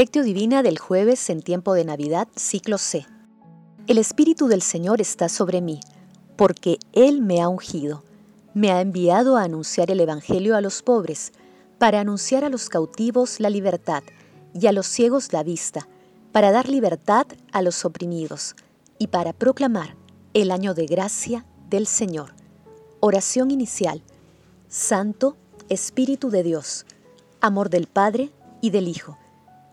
Lectio Divina del jueves en tiempo de Navidad, ciclo C. El Espíritu del Señor está sobre mí, porque Él me ha ungido. Me ha enviado a anunciar el Evangelio a los pobres, para anunciar a los cautivos la libertad y a los ciegos la vista, para dar libertad a los oprimidos y para proclamar el año de gracia del Señor. Oración inicial. Santo Espíritu de Dios, amor del Padre y del Hijo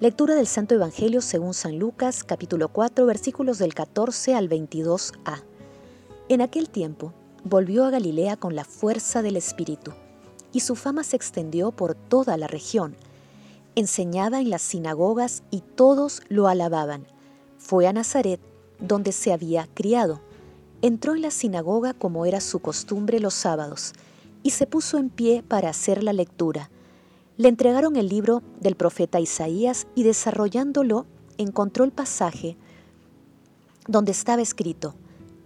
Lectura del Santo Evangelio según San Lucas, capítulo 4, versículos del 14 al 22a. En aquel tiempo volvió a Galilea con la fuerza del Espíritu, y su fama se extendió por toda la región. Enseñaba en las sinagogas y todos lo alababan. Fue a Nazaret, donde se había criado. Entró en la sinagoga como era su costumbre los sábados, y se puso en pie para hacer la lectura le entregaron el libro del profeta Isaías y desarrollándolo encontró el pasaje donde estaba escrito,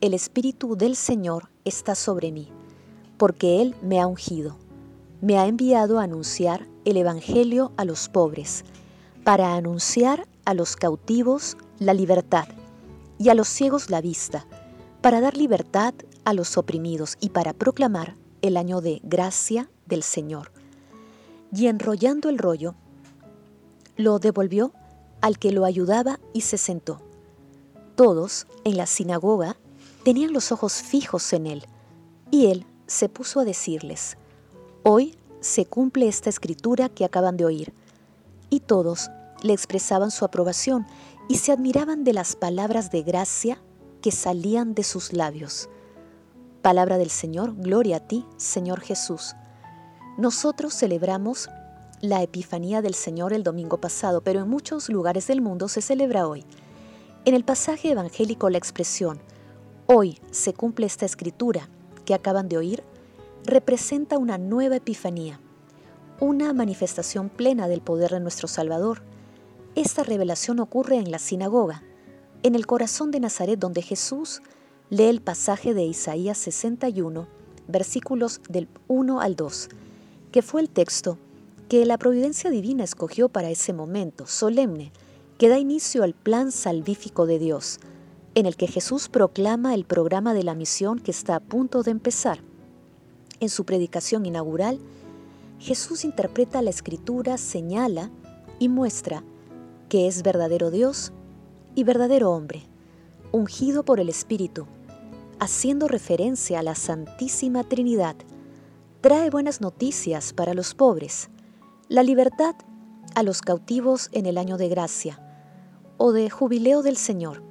El Espíritu del Señor está sobre mí, porque Él me ha ungido, me ha enviado a anunciar el Evangelio a los pobres, para anunciar a los cautivos la libertad y a los ciegos la vista, para dar libertad a los oprimidos y para proclamar el año de gracia del Señor y enrollando el rollo, lo devolvió al que lo ayudaba y se sentó. Todos en la sinagoga tenían los ojos fijos en él, y él se puso a decirles, Hoy se cumple esta escritura que acaban de oír. Y todos le expresaban su aprobación y se admiraban de las palabras de gracia que salían de sus labios. Palabra del Señor, gloria a ti, Señor Jesús. Nosotros celebramos la Epifanía del Señor el domingo pasado, pero en muchos lugares del mundo se celebra hoy. En el pasaje evangélico la expresión hoy se cumple esta escritura que acaban de oír representa una nueva Epifanía, una manifestación plena del poder de nuestro Salvador. Esta revelación ocurre en la sinagoga, en el corazón de Nazaret donde Jesús lee el pasaje de Isaías 61, versículos del 1 al 2 que fue el texto que la providencia divina escogió para ese momento solemne que da inicio al plan salvífico de Dios, en el que Jesús proclama el programa de la misión que está a punto de empezar. En su predicación inaugural, Jesús interpreta la escritura, señala y muestra que es verdadero Dios y verdadero hombre, ungido por el Espíritu, haciendo referencia a la Santísima Trinidad, trae buenas noticias para los pobres, la libertad a los cautivos en el año de gracia o de jubileo del Señor.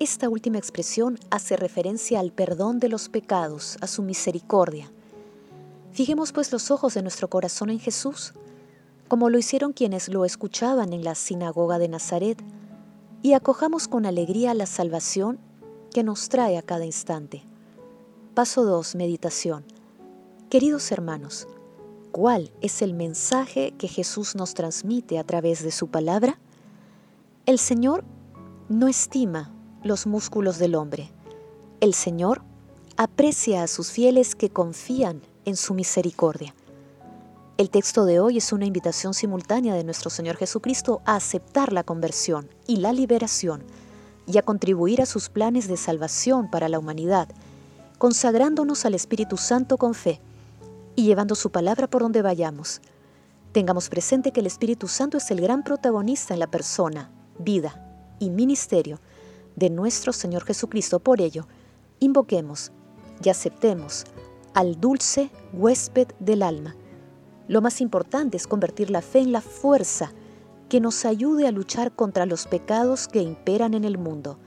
Esta última expresión hace referencia al perdón de los pecados, a su misericordia. Fijemos pues los ojos de nuestro corazón en Jesús, como lo hicieron quienes lo escuchaban en la sinagoga de Nazaret, y acojamos con alegría la salvación que nos trae a cada instante. Paso 2. Meditación. Queridos hermanos, ¿cuál es el mensaje que Jesús nos transmite a través de su palabra? El Señor no estima los músculos del hombre. El Señor aprecia a sus fieles que confían en su misericordia. El texto de hoy es una invitación simultánea de nuestro Señor Jesucristo a aceptar la conversión y la liberación y a contribuir a sus planes de salvación para la humanidad, consagrándonos al Espíritu Santo con fe y llevando su palabra por donde vayamos. Tengamos presente que el Espíritu Santo es el gran protagonista en la persona, vida y ministerio de nuestro Señor Jesucristo. Por ello, invoquemos y aceptemos al dulce huésped del alma. Lo más importante es convertir la fe en la fuerza que nos ayude a luchar contra los pecados que imperan en el mundo.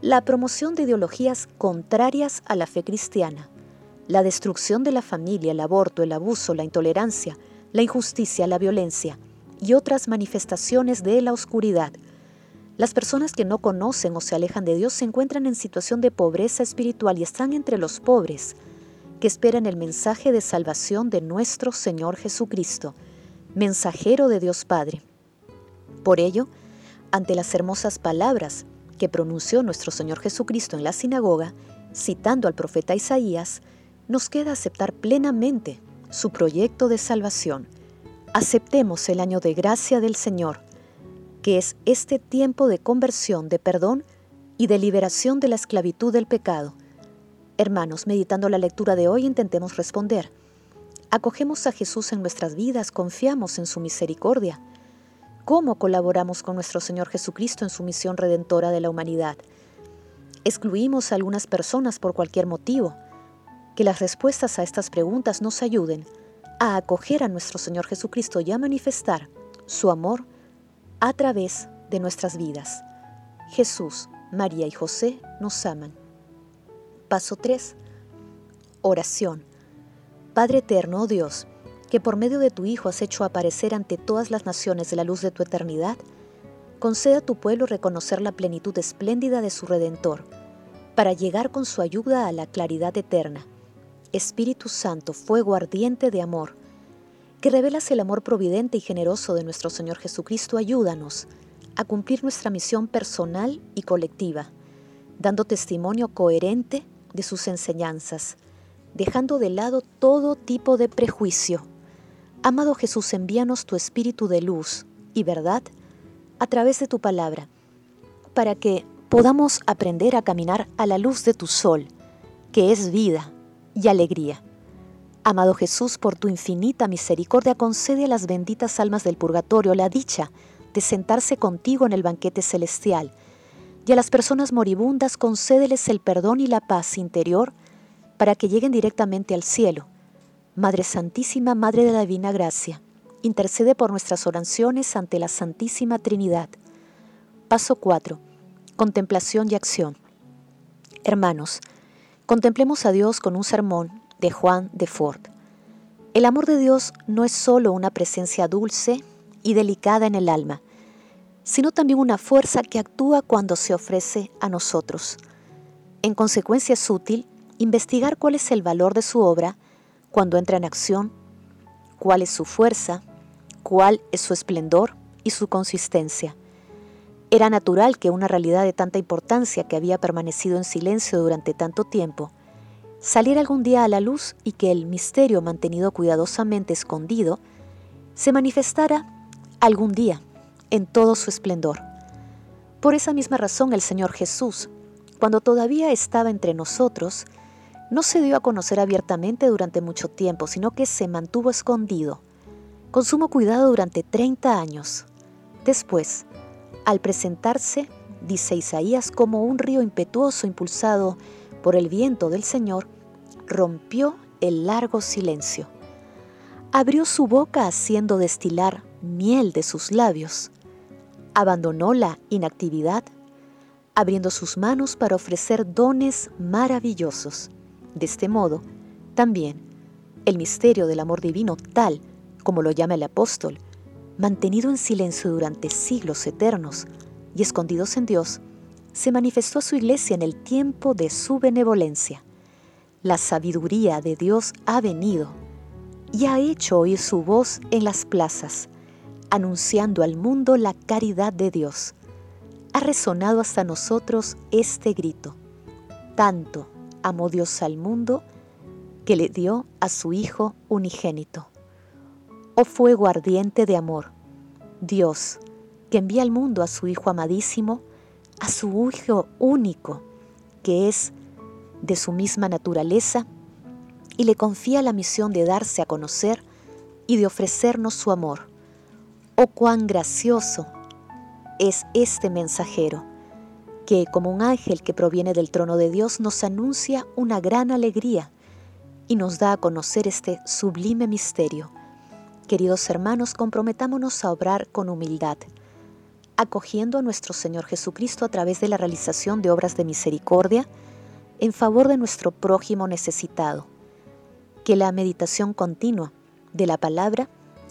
La promoción de ideologías contrarias a la fe cristiana la destrucción de la familia, el aborto, el abuso, la intolerancia, la injusticia, la violencia y otras manifestaciones de la oscuridad, Las personas que no conocen o se alejan de Dios se encuentran en situación de pobreza espiritual y están entre los pobres, que esperan el mensaje de salvación de nuestro Señor Jesucristo, mensajero de Dios Padre. Por ello, ante las hermosas palabras que pronunció nuestro Señor Jesucristo en la sinagoga, citando al profeta Isaías, nos queda aceptar plenamente su proyecto de salvación. Aceptemos el año de gracia del Señor, que es este tiempo de conversión, de perdón y de liberación de la esclavitud del pecado. Hermanos, meditando la lectura de hoy, intentemos responder. Acogemos a Jesús en nuestras vidas, confiamos en su misericordia. ¿Cómo colaboramos con nuestro Señor Jesucristo en su misión redentora de la humanidad? ¿Excluimos a algunas personas por cualquier motivo? Que las respuestas a estas preguntas nos ayuden a acoger a nuestro Señor Jesucristo y a manifestar su amor a través de nuestras vidas. Jesús, María y José nos aman. Paso 3. Oración. Padre eterno, oh Dios, que por medio de tu Hijo has hecho aparecer ante todas las naciones de la luz de tu eternidad, concede a tu pueblo reconocer la plenitud espléndida de su Redentor, para llegar con su ayuda a la claridad eterna. Espíritu Santo, fuego ardiente de amor, que revelas el amor providente y generoso de nuestro Señor Jesucristo, ayúdanos a cumplir nuestra misión personal y colectiva, dando testimonio coherente de sus enseñanzas, dejando de lado todo tipo de prejuicio. Amado Jesús, envíanos tu espíritu de luz y verdad a través de tu palabra, para que podamos aprender a caminar a la luz de tu sol, que es vida y alegría. Amado Jesús, por tu infinita misericordia, concede a las benditas almas del purgatorio la dicha de sentarse contigo en el banquete celestial, y a las personas moribundas concédeles el perdón y la paz interior para que lleguen directamente al cielo. Madre Santísima, Madre de la Divina Gracia, intercede por nuestras oraciones ante la Santísima Trinidad. Paso 4. Contemplación y acción. Hermanos, contemplemos a Dios con un sermón de Juan de Ford. El amor de Dios no es solo una presencia dulce y delicada en el alma, sino también una fuerza que actúa cuando se ofrece a nosotros. En consecuencia es útil investigar cuál es el valor de su obra cuando entra en acción, cuál es su fuerza, cuál es su esplendor y su consistencia. Era natural que una realidad de tanta importancia que había permanecido en silencio durante tanto tiempo salir algún día a la luz y que el misterio mantenido cuidadosamente escondido se manifestara algún día en todo su esplendor. Por esa misma razón el Señor Jesús, cuando todavía estaba entre nosotros, no se dio a conocer abiertamente durante mucho tiempo, sino que se mantuvo escondido, con sumo cuidado durante 30 años. Después, al presentarse, dice Isaías, como un río impetuoso impulsado por el viento del Señor, rompió el largo silencio. Abrió su boca haciendo destilar miel de sus labios. Abandonó la inactividad, abriendo sus manos para ofrecer dones maravillosos. De este modo, también, el misterio del amor divino tal, como lo llama el apóstol, mantenido en silencio durante siglos eternos y escondidos en Dios, se manifestó a su iglesia en el tiempo de su benevolencia. La sabiduría de Dios ha venido y ha hecho oír su voz en las plazas, anunciando al mundo la caridad de Dios. Ha resonado hasta nosotros este grito. Tanto amó Dios al mundo que le dio a su Hijo unigénito. Oh fuego ardiente de amor, Dios, que envía al mundo a su Hijo amadísimo, a su Hijo único, que es de su misma naturaleza, y le confía la misión de darse a conocer y de ofrecernos su amor. Oh cuán gracioso es este mensajero, que como un ángel que proviene del trono de Dios nos anuncia una gran alegría y nos da a conocer este sublime misterio. Queridos hermanos, comprometámonos a obrar con humildad acogiendo a nuestro Señor Jesucristo a través de la realización de obras de misericordia en favor de nuestro prójimo necesitado. Que la meditación continua de la palabra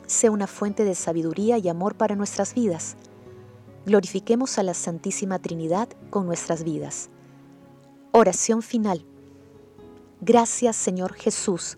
sea una fuente de sabiduría y amor para nuestras vidas. glorifiquemos a la Santísima Trinidad con nuestras vidas. Oración final. Gracias Señor Jesús,